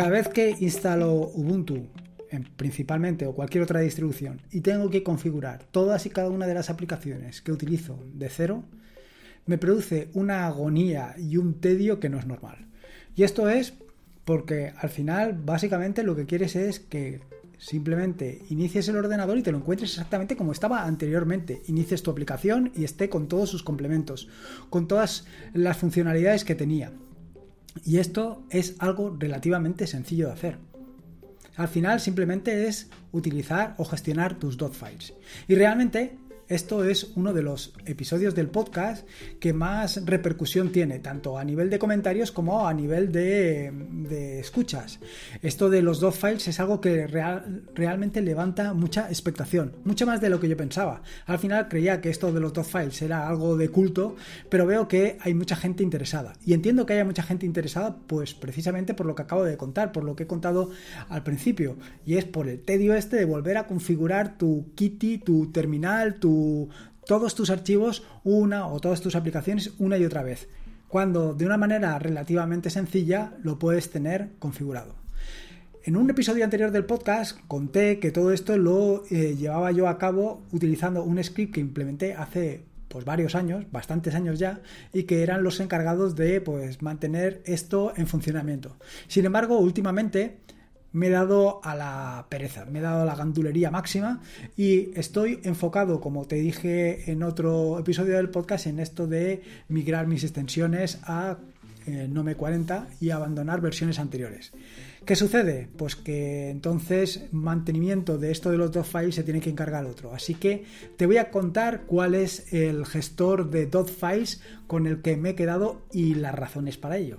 Cada vez que instalo Ubuntu, principalmente, o cualquier otra distribución, y tengo que configurar todas y cada una de las aplicaciones que utilizo de cero, me produce una agonía y un tedio que no es normal. Y esto es porque al final, básicamente, lo que quieres es que Simplemente inicies el ordenador y te lo encuentres exactamente como estaba anteriormente. Inicies tu aplicación y esté con todos sus complementos, con todas las funcionalidades que tenía. Y esto es algo relativamente sencillo de hacer. Al final simplemente es utilizar o gestionar tus dot files. Y realmente esto es uno de los episodios del podcast que más repercusión tiene, tanto a nivel de comentarios como a nivel de, escuchas. Esto de los dos files es algo que realmente levanta mucha expectación, mucho más de lo que yo pensaba. Al final creía que esto de los dos files era algo de culto, pero veo que hay mucha gente interesada. Y entiendo que haya mucha gente interesada, pues precisamente por lo que acabo de contar, por lo que he contado al principio, y es por el tedio este de volver a configurar tu Kitty, tu terminal, tu todos tus archivos una o todas tus aplicaciones una y otra vez, cuando de una manera relativamente sencilla lo puedes tener configurado. En un episodio anterior del podcast conté que todo esto lo eh, llevaba yo a cabo utilizando un script que implementé hace pues varios años, bastantes años ya, y que eran los encargados de pues mantener esto en funcionamiento. Sin embargo, últimamente me he dado a la pereza, me he dado a la gandulería máxima y estoy enfocado, como te dije en otro episodio del podcast, en esto de migrar mis extensiones a eh, Nome 40 y abandonar versiones anteriores. ¿Qué sucede? Pues que entonces mantenimiento de esto de los dos files se tiene que encargar otro. Así que te voy a contar cuál es el gestor de dot files con el que me he quedado y las razones para ello.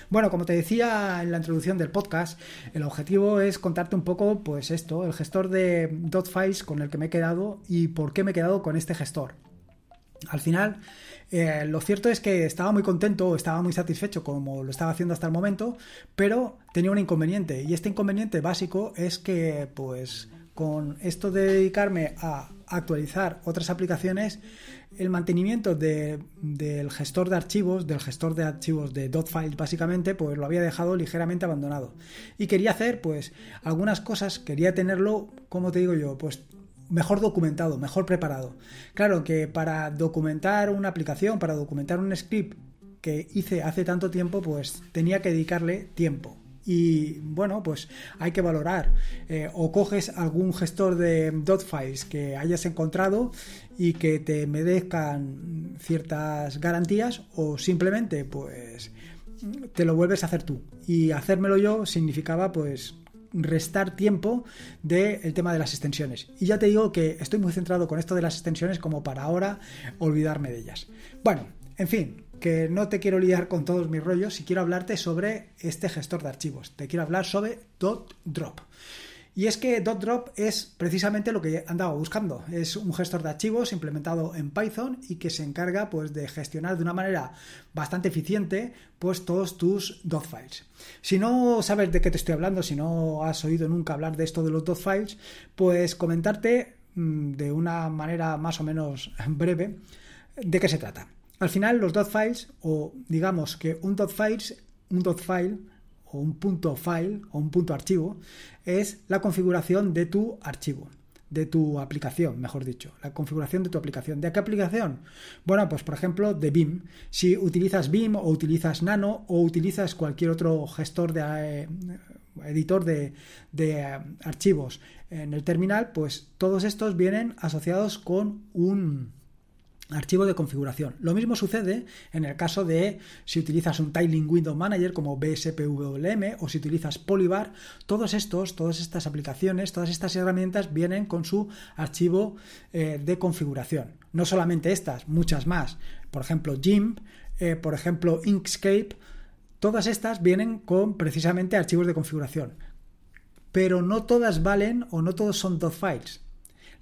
Bueno, como te decía en la introducción del podcast, el objetivo es contarte un poco, pues esto, el gestor de files con el que me he quedado y por qué me he quedado con este gestor. Al final, eh, lo cierto es que estaba muy contento, estaba muy satisfecho como lo estaba haciendo hasta el momento, pero tenía un inconveniente y este inconveniente básico es que, pues, con esto de dedicarme a actualizar otras aplicaciones, el mantenimiento del gestor de archivos, del gestor de archivos de .files básicamente, pues lo había dejado ligeramente abandonado. Y quería hacer pues algunas cosas, quería tenerlo, como te digo yo, pues mejor documentado, mejor preparado. Claro que para documentar una aplicación, para documentar un script que hice hace tanto tiempo, pues tenía que dedicarle tiempo y bueno, pues hay que valorar. Eh, o coges algún gestor de dot files que hayas encontrado y que te merezcan ciertas garantías o simplemente pues te lo vuelves a hacer tú. Y hacérmelo yo significaba pues restar tiempo del tema de las extensiones. Y ya te digo que estoy muy centrado con esto de las extensiones como para ahora olvidarme de ellas. Bueno, en fin, que no te quiero liar con todos mis rollos y quiero hablarte sobre este gestor de archivos. Te quiero hablar sobre .drop. Y es que .drop es precisamente lo que andaba buscando. Es un gestor de archivos implementado en Python y que se encarga pues, de gestionar de una manera bastante eficiente pues, todos tus dot files. Si no sabes de qué te estoy hablando, si no has oído nunca hablar de esto de los files, pues comentarte mm, de una manera más o menos breve de qué se trata. Al final, los dot files, o digamos que un dot files, un dot file, o un punto file, o un punto archivo, es la configuración de tu archivo de tu aplicación, mejor dicho, la configuración de tu aplicación. ¿De qué aplicación? Bueno, pues por ejemplo de BIM. Si utilizas BIM o utilizas Nano o utilizas cualquier otro gestor de eh, editor de, de eh, archivos en el terminal, pues todos estos vienen asociados con un archivo de configuración. Lo mismo sucede en el caso de si utilizas un Tiling Window Manager como BSPWM o si utilizas Polybar, todos estos, todas estas aplicaciones, todas estas herramientas vienen con su archivo eh, de configuración. No solamente estas, muchas más. Por ejemplo, GIMP, eh, por ejemplo, Inkscape, todas estas vienen con precisamente archivos de configuración. Pero no todas valen o no todos son files.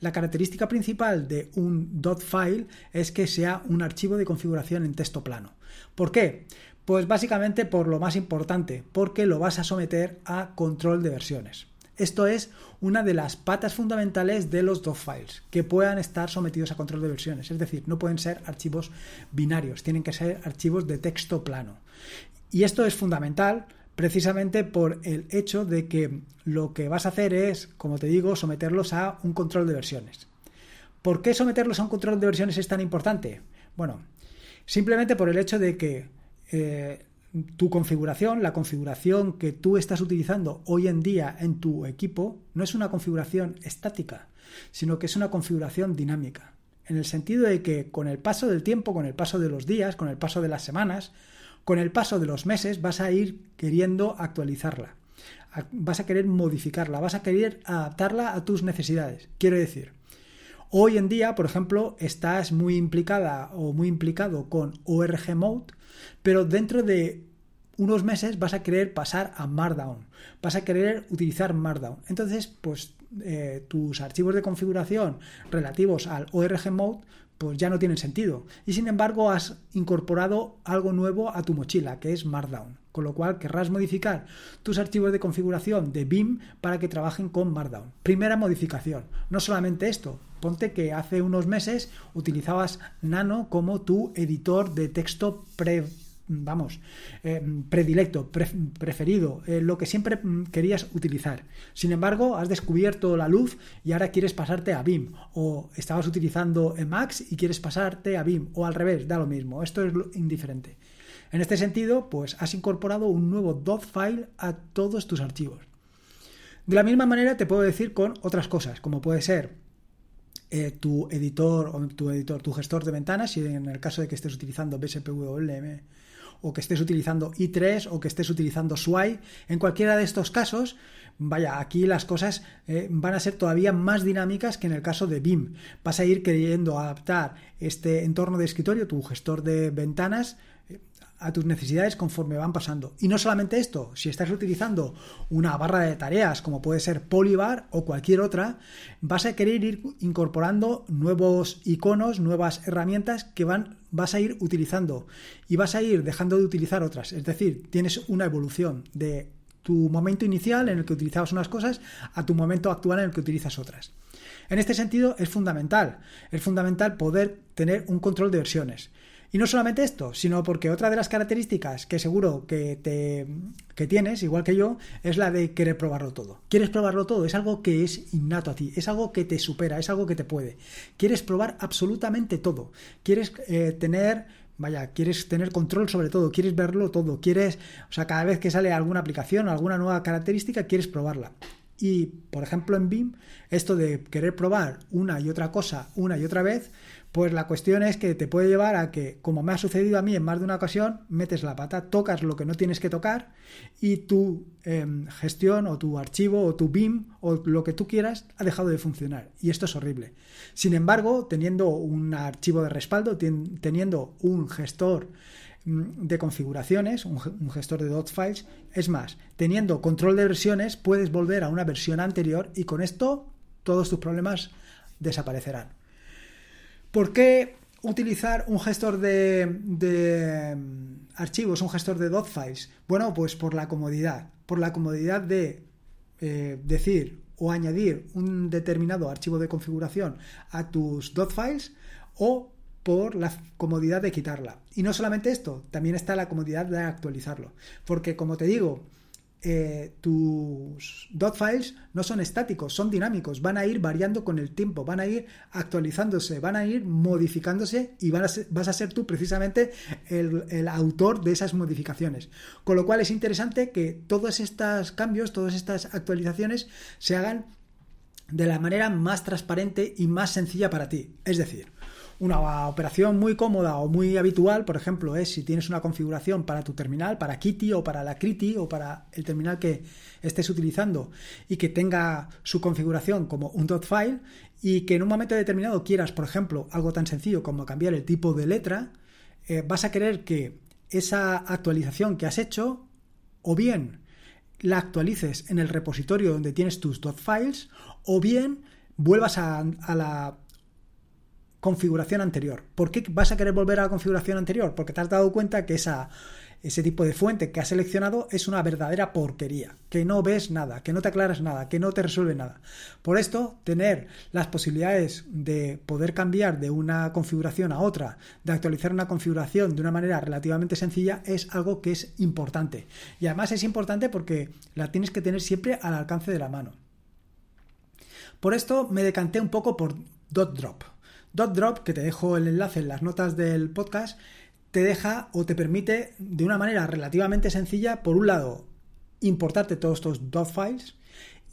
La característica principal de un .file es que sea un archivo de configuración en texto plano. ¿Por qué? Pues básicamente por lo más importante, porque lo vas a someter a control de versiones. Esto es una de las patas fundamentales de los files, que puedan estar sometidos a control de versiones. Es decir, no pueden ser archivos binarios, tienen que ser archivos de texto plano. Y esto es fundamental precisamente por el hecho de que lo que vas a hacer es, como te digo, someterlos a un control de versiones. ¿Por qué someterlos a un control de versiones es tan importante? Bueno, simplemente por el hecho de que eh, tu configuración, la configuración que tú estás utilizando hoy en día en tu equipo, no es una configuración estática, sino que es una configuración dinámica. En el sentido de que con el paso del tiempo, con el paso de los días, con el paso de las semanas, con el paso de los meses vas a ir queriendo actualizarla. Vas a querer modificarla, vas a querer adaptarla a tus necesidades. Quiero decir, hoy en día, por ejemplo, estás muy implicada o muy implicado con ORG Mode, pero dentro de unos meses vas a querer pasar a Markdown, vas a querer utilizar Markdown. Entonces, pues eh, tus archivos de configuración relativos al ORG Mode pues ya no tienen sentido. Y sin embargo has incorporado algo nuevo a tu mochila, que es Markdown. Con lo cual querrás modificar tus archivos de configuración de BIM para que trabajen con Markdown. Primera modificación. No solamente esto. Ponte que hace unos meses utilizabas Nano como tu editor de texto pre vamos, eh, predilecto, preferido, eh, lo que siempre mm, querías utilizar. Sin embargo, has descubierto la luz y ahora quieres pasarte a BIM, o estabas utilizando Emacs y quieres pasarte a BIM, o al revés, da lo mismo, esto es indiferente. En este sentido, pues has incorporado un nuevo dot file a todos tus archivos. De la misma manera te puedo decir con otras cosas, como puede ser eh, tu editor o tu editor, tu gestor de ventanas, si en el caso de que estés utilizando BSPWM o que estés utilizando i3 o que estés utilizando SWI. En cualquiera de estos casos, vaya, aquí las cosas eh, van a ser todavía más dinámicas que en el caso de BIM. Vas a ir queriendo adaptar este entorno de escritorio, tu gestor de ventanas, a tus necesidades conforme van pasando. Y no solamente esto, si estás utilizando una barra de tareas como puede ser Polybar o cualquier otra, vas a querer ir incorporando nuevos iconos, nuevas herramientas que van, vas a ir utilizando y vas a ir dejando de utilizar otras. Es decir, tienes una evolución de tu momento inicial en el que utilizabas unas cosas a tu momento actual en el que utilizas otras. En este sentido es fundamental, es fundamental poder tener un control de versiones. Y no solamente esto, sino porque otra de las características que seguro que, te, que tienes, igual que yo, es la de querer probarlo todo. Quieres probarlo todo, es algo que es innato a ti, es algo que te supera, es algo que te puede. Quieres probar absolutamente todo. Quieres eh, tener vaya, quieres tener control sobre todo, quieres verlo todo, quieres, o sea, cada vez que sale alguna aplicación alguna nueva característica, quieres probarla. Y, por ejemplo, en BIM, esto de querer probar una y otra cosa una y otra vez, pues la cuestión es que te puede llevar a que, como me ha sucedido a mí en más de una ocasión, metes la pata, tocas lo que no tienes que tocar y tu em, gestión o tu archivo o tu BIM o lo que tú quieras ha dejado de funcionar. Y esto es horrible. Sin embargo, teniendo un archivo de respaldo, teniendo un gestor mm, de configuraciones, un, gestor de dot files, es más, teniendo control de versiones, puedes volver a una versión anterior y con esto todos tus problemas desaparecerán. ¿Por qué utilizar un gestor de, mm, archivos, un gestor de files? Bueno, pues por la comodidad, por la comodidad de eh, decir o añadir un determinado archivo de configuración a tus files o por la comodidad de quitarla. Y no solamente esto, también está la comodidad de actualizarlo. Porque como te digo, eh, tus dot files no son estáticos, son dinámicos, van a ir variando con el tiempo, van a ir actualizándose, van a ir modificándose y vas a ser tú precisamente el, el, autor de esas modificaciones. Con lo cual es interesante que todos estos cambios, todas estas actualizaciones se hagan de la manera más transparente y más sencilla para ti. Es decir, una operación muy cómoda o muy habitual, por ejemplo, es si tienes una configuración para tu terminal, para Kitty o para la Kriti o para el terminal que estés utilizando y que tenga su configuración como un dot file y que en un momento determinado quieras, por ejemplo, algo tan sencillo como cambiar el tipo de letra, eh, vas a querer que esa actualización que has hecho o bien la actualices en el repositorio donde tienes tus files o bien vuelvas a, la configuración anterior. ¿Por qué vas a querer volver a la configuración anterior? Porque te has dado cuenta que esa ese tipo de fuente que has seleccionado es una verdadera porquería, que no ves nada, que no te aclaras nada, que no te resuelve nada. Por esto, tener las posibilidades de poder cambiar de una configuración a otra, de actualizar una configuración de una manera relativamente sencilla, es algo que es importante. Y además es importante porque la tienes que tener siempre al alcance de la mano. Por esto me decanté un poco por Dot Drop. Dot Drop, que te dejo el enlace en las notas del podcast, te deja o te permite de una manera relativamente sencilla, por un lado, importarte todos estos dot files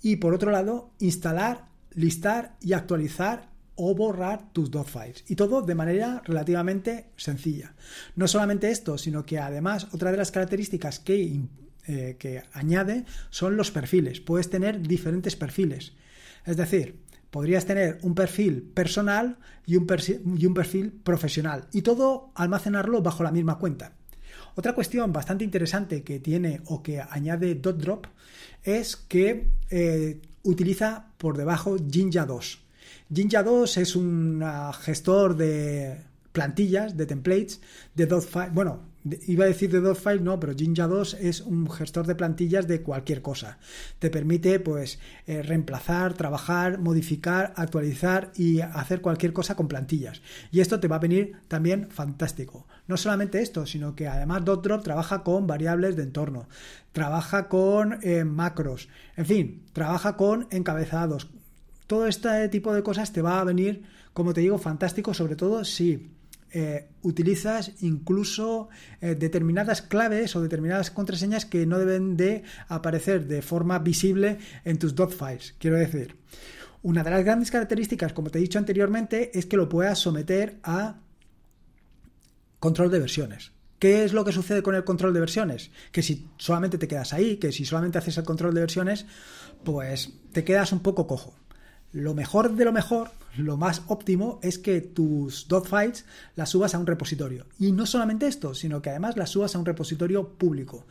y por otro lado, instalar, listar y actualizar o borrar tus dot files. Y todo de manera relativamente sencilla. No solamente esto, sino que además otra de las características que, eh, que añade son los perfiles. Puedes tener diferentes perfiles. Es decir, podrías tener un perfil personal y un, perfil, profesional y todo almacenarlo bajo la misma cuenta. Otra cuestión bastante interesante que tiene o que añade DotDrop es que eh, utiliza por debajo Jinja 2. Jinja 2 es un gestor de plantillas, de templates, de Dot Bueno, iba a decir de Dotfile, no, pero Jinja 2 es un gestor de plantillas de cualquier cosa. Te permite, pues, eh, reemplazar, trabajar, modificar, actualizar y hacer cualquier cosa con plantillas. Y esto te va a venir también fantástico. No solamente esto, sino que además DotDrop trabaja con variables de entorno, trabaja con eh, macros, en fin, trabaja con encabezados. Todo este tipo de cosas te va a venir, como te digo, fantástico, sobre todo si eh, utilizas incluso eh, determinadas claves o determinadas contraseñas que no deben de aparecer de forma visible en tus dot files. Quiero decir, una de las grandes características, como te he dicho anteriormente, es que lo puedas someter a control de versiones. ¿Qué es lo que sucede con el control de versiones? Que si solamente te quedas ahí, que si solamente haces el control de versiones, pues te quedas un poco cojo. Lo mejor de lo mejor, lo más óptimo, es que tus files las subas a un repositorio. Y no solamente esto, sino que además las subas a un repositorio público.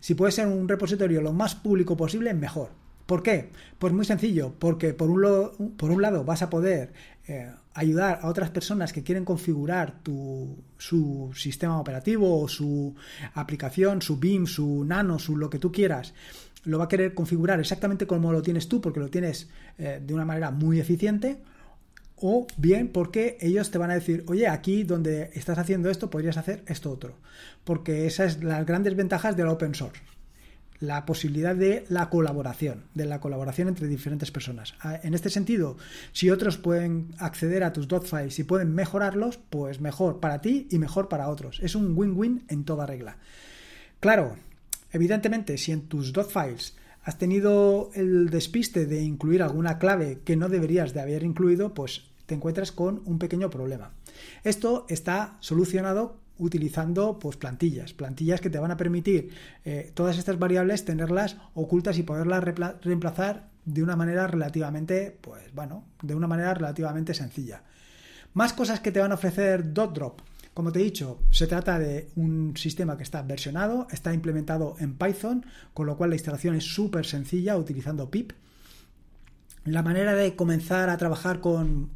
Si puede ser un repositorio lo más público posible, mejor. ¿Por qué? Pues muy sencillo, porque por un, por un lado vas a poder eh, ayudar a otras personas que quieren configurar tu, su sistema operativo o su aplicación, su BIM, su Nano, su lo que tú quieras, lo va a querer configurar exactamente como lo tienes tú, porque lo tienes eh, de una manera muy eficiente, o bien porque ellos te van a decir, oye, aquí donde estás haciendo esto, podrías hacer esto otro. Porque esas es las grandes ventajas del open source. La posibilidad de la colaboración, de la colaboración entre diferentes personas. Ah, en este sentido, si otros pueden acceder a tus dot files y pueden mejorarlos, pues mejor para ti y mejor para otros. Es un win-win en toda regla. Claro, Evidentemente, si en tus dot files has tenido el despiste de incluir alguna clave que no deberías de haber incluido, pues te encuentras con un pequeño problema. Esto está solucionado utilizando pues plantillas, plantillas que te van a permitir eh, todas estas variables tenerlas ocultas y poderlas reemplazar de una manera relativamente, pues bueno, de una manera relativamente sencilla. Más cosas que te van a ofrecer DotDrop. Como te he dicho, se trata de un sistema que está versionado, está implementado en Python, con lo cual la instalación es súper sencilla utilizando pip. La manera de comenzar a trabajar con,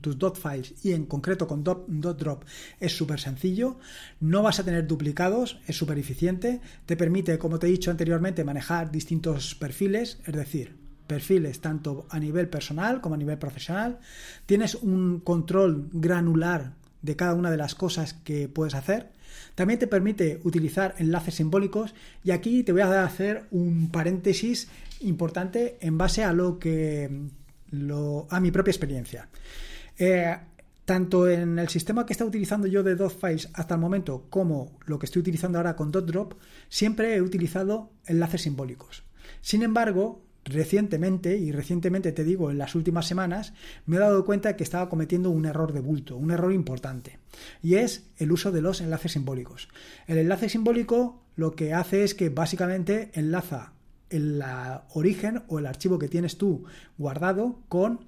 tus dot files y en concreto con drop es súper sencillo. No vas a tener duplicados, es súper eficiente. Te permite, como te he dicho anteriormente, manejar distintos perfiles, es decir, perfiles tanto a nivel personal como a nivel profesional. Tienes un control granular de cada una de las cosas que puedes hacer. También te permite utilizar enlaces simbólicos y aquí te voy a hacer un paréntesis importante en base a lo que a mi propia experiencia. Eh, tanto en el sistema que está utilizando yo de files hasta el momento como lo que estoy utilizando ahora con DotDrop, siempre he utilizado enlaces simbólicos. Sin embargo, recientemente, y recientemente te digo en las últimas semanas, me he dado cuenta que estaba cometiendo un error de bulto, un error importante, y es el uso de los enlaces simbólicos. El enlace simbólico lo que hace es que básicamente enlaza el origen o el archivo que tienes tú guardado con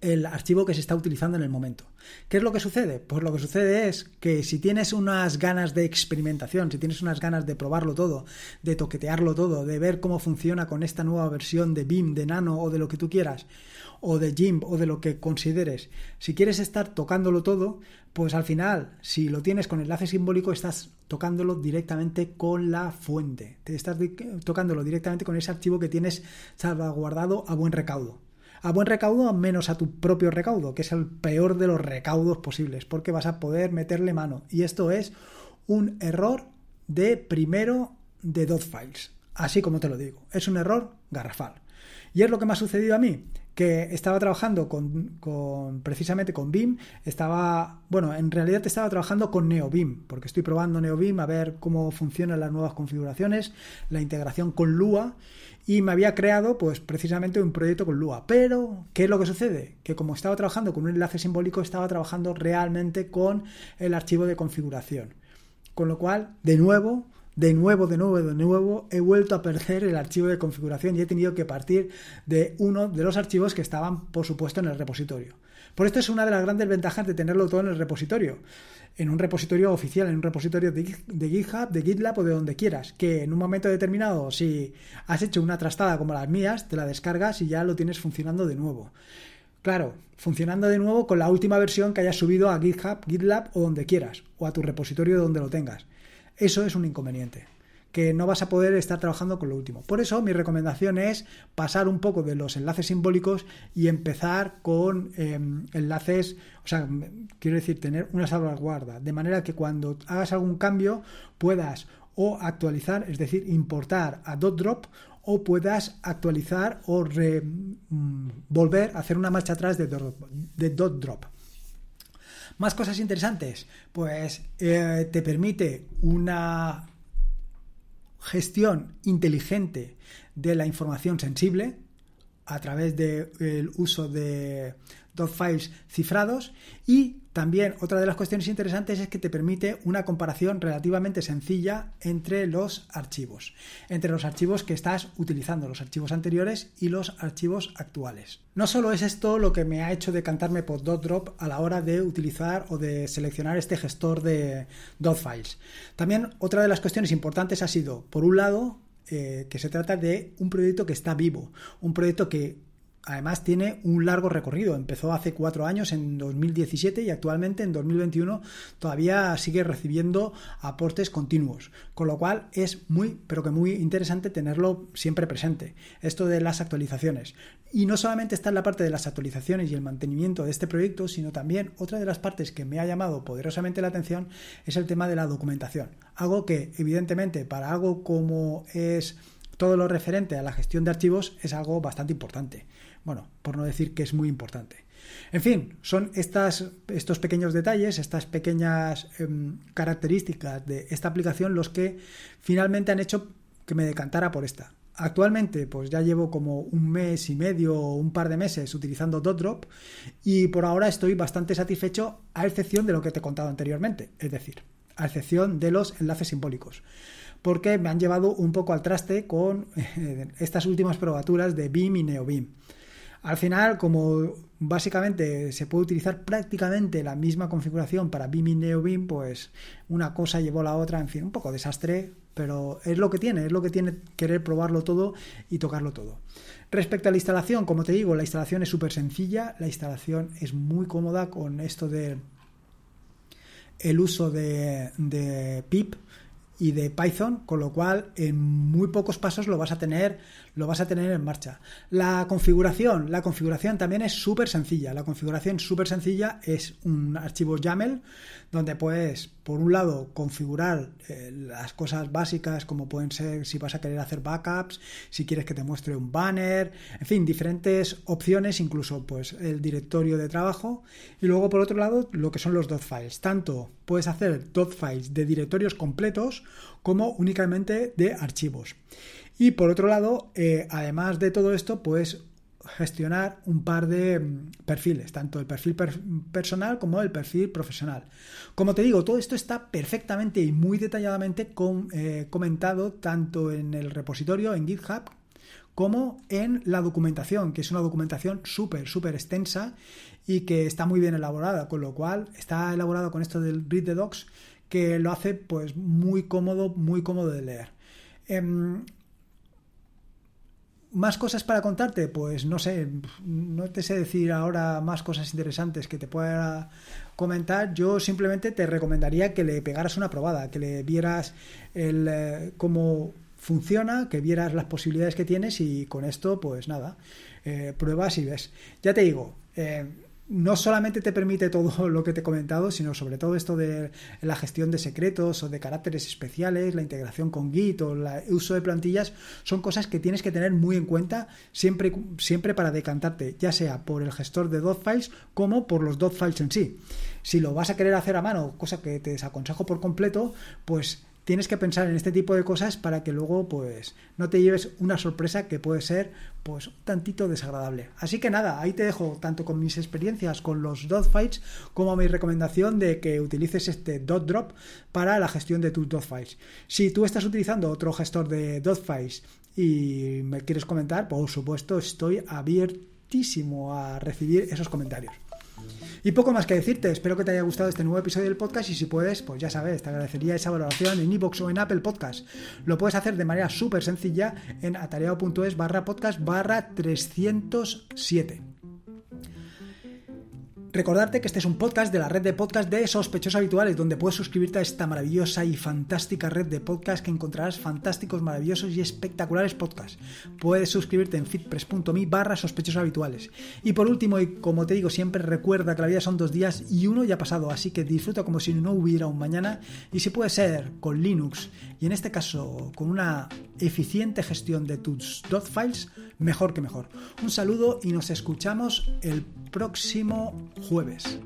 el archivo que se está utilizando en el momento. ¿Qué es lo que sucede? Pues lo que sucede es que si tienes unas ganas de experimentación, si tienes unas ganas de probarlo todo, de toquetearlo todo, de ver cómo funciona con esta nueva versión de BIM, de Nano o de lo que tú quieras, o de GIMP o de lo que consideres, si quieres estar tocándolo todo, pues al final, si lo tienes con enlace simbólico, estás tocándolo directamente con la fuente. Te estás tocándolo directamente con ese archivo que tienes salvaguardado a buen recaudo. A buen recaudo, menos a tu propio recaudo, que es el peor de los recaudos posibles, porque vas a poder meterle mano. Y esto es un error de primero de dot files. Así como te lo digo. Es un error garrafal. Y es lo que me ha sucedido a mí que estaba trabajando con, precisamente con BIM, estaba, bueno, en realidad estaba trabajando con NeoBIM, porque estoy probando NeoBIM a ver cómo funcionan las nuevas configuraciones, la integración con Lua y me había creado pues precisamente un proyecto con Lua. Pero, ¿qué es lo que sucede? Que como estaba trabajando con un enlace simbólico, estaba trabajando realmente con el archivo de configuración. Con lo cual, de nuevo, de nuevo, de nuevo, de nuevo, he vuelto a perder el archivo de configuración y he tenido que partir de uno de los archivos que estaban, por supuesto, en el repositorio. Por esto es una de las grandes ventajas de tenerlo todo en el repositorio. En un repositorio oficial, en un repositorio de, GitHub, de GitLab o de donde quieras. Que en un momento determinado, si has hecho una trastada como las mías, te la descargas y ya lo tienes funcionando de nuevo. Claro, funcionando de nuevo con la última versión que hayas subido a GitHub, GitLab o donde quieras, o a tu repositorio donde lo tengas. Eso es un inconveniente que no vas a poder estar trabajando con lo último. Por eso mi recomendación es pasar un poco de los enlaces simbólicos y empezar con em, enlaces, o sea, quiero decir, tener una salvaguarda, de manera que cuando hagas algún cambio puedas o actualizar, es decir, importar a DotDrop o puedas actualizar o mm, volver a hacer una marcha atrás de, DotDrop. Más cosas interesantes, pues eh, te permite una gestión inteligente de la información sensible a través del uso de dot files cifrados y también otra de las cuestiones interesantes es que te permite una comparación relativamente sencilla entre los archivos, entre los archivos que estás utilizando, los archivos anteriores y los archivos actuales. No solo es esto lo que me ha hecho decantarme por DotDrop a la hora de utilizar o de seleccionar este gestor de files. También otra de las cuestiones importantes ha sido, por un lado, eh, que se trata de un proyecto que está vivo, un proyecto que además tiene un largo recorrido. Empezó hace cuatro años, en 2017, y actualmente en 2021 todavía sigue recibiendo aportes continuos. Con lo cual es muy, pero que muy interesante tenerlo siempre presente. Esto de las actualizaciones. Y no solamente está en la parte de las actualizaciones y el mantenimiento de este proyecto, sino también otra de las partes que me ha llamado poderosamente la atención es el tema de la documentación. Algo que, evidentemente, para algo como es todo lo referente a la gestión de archivos es algo bastante importante. Bueno, por no decir que es muy importante. En fin, son estos pequeños detalles, estas pequeñas em, características de esta aplicación los que finalmente han hecho que me decantara por esta. Actualmente, pues ya llevo como un mes y medio o un par de meses utilizando DotDrop y por ahora estoy bastante satisfecho a excepción de lo que te he contado anteriormente, es decir, a excepción de los enlaces simbólicos porque me han llevado un poco al traste con eh, estas últimas probaturas de BIM y NeoBIM. Al final, como básicamente se puede utilizar prácticamente la misma configuración para BIM y NeoBIM, pues una cosa llevó la otra, en fin, un poco desastre, pero es lo que tiene, es lo que tiene querer probarlo todo y tocarlo todo. Respecto a la instalación, como te digo, la instalación es súper sencilla, la instalación es muy cómoda con esto de el uso de PIP y de Python, con lo cual en muy pocos pasos lo vas a tener, lo vas a tener en marcha. La configuración, la configuración también es súper sencilla. La configuración súper sencilla es un archivo YAML donde puedes, por un lado, configurar eh, las cosas básicas como pueden ser si vas a querer hacer backups, si quieres que te muestre un banner, en fin, diferentes opciones, incluso pues el directorio de trabajo. Y luego, por otro lado, lo que son los dot files. Tanto puedes hacer dot files de directorios completos como únicamente de archivos. Y por otro lado, eh, además de todo esto, puedes gestionar un par de mm, perfiles, tanto el perfil personal como el perfil profesional. Como te digo, todo esto está perfectamente y muy detalladamente eh, comentado tanto en el repositorio, en GitHub, como en la documentación, que es una documentación súper, súper extensa y que está muy bien elaborada, con lo cual está elaborado con esto del Read the Docs, que lo hace pues muy cómodo, muy cómodo de leer. Em, ¿Más cosas para contarte? Pues no sé, no te sé decir ahora más cosas interesantes que te pueda comentar. Yo simplemente te recomendaría que le pegaras una probada, que le vieras el, eh, cómo funciona, que vieras las posibilidades que tienes y con esto, pues nada, eh, pruebas y ves. Ya te digo, eh, no solamente te permite todo lo que te he comentado, sino sobre todo esto de la gestión de secretos o de caracteres especiales, la integración con Git o el uso de plantillas, son cosas que tienes que tener muy en cuenta siempre, siempre para decantarte, ya sea por el gestor de files como por los files en sí. Si lo vas a querer hacer a mano, cosa que te desaconsejo por completo, pues tienes que pensar en este tipo de cosas para que luego pues no te lleves una sorpresa que puede ser pues un tantito desagradable. Así que nada, ahí te dejo tanto con mis experiencias con los dot files como mi recomendación de que utilices este dot drop para la gestión de tus dot files. Si tú estás utilizando otro gestor de dot files y me quieres comentar, por supuesto estoy abiertísimo a recibir esos comentarios. Y poco más que decirte, espero que te haya gustado este nuevo episodio del podcast y si puedes, pues ya sabes, te agradecería esa valoración en iVoox o en Apple Podcast. Lo puedes hacer de manera súper sencilla en atareado.es barra podcast barra 307. Recordarte que este es un podcast de la red de podcast de sospechosos habituales, donde puedes suscribirte a esta maravillosa y fantástica red de podcast que encontrarás fantásticos, maravillosos y espectaculares podcasts. Puedes suscribirte en fitpress.me barra sospechosos habituales. Y por último, y como te digo siempre, recuerda que la vida son dos días y uno ya ha pasado, así que disfruta como si no hubiera un mañana y si puede ser con Linux y en este caso con una eficiente gestión de tus files, mejor que mejor. Un saludo y nos escuchamos el próximo jueves.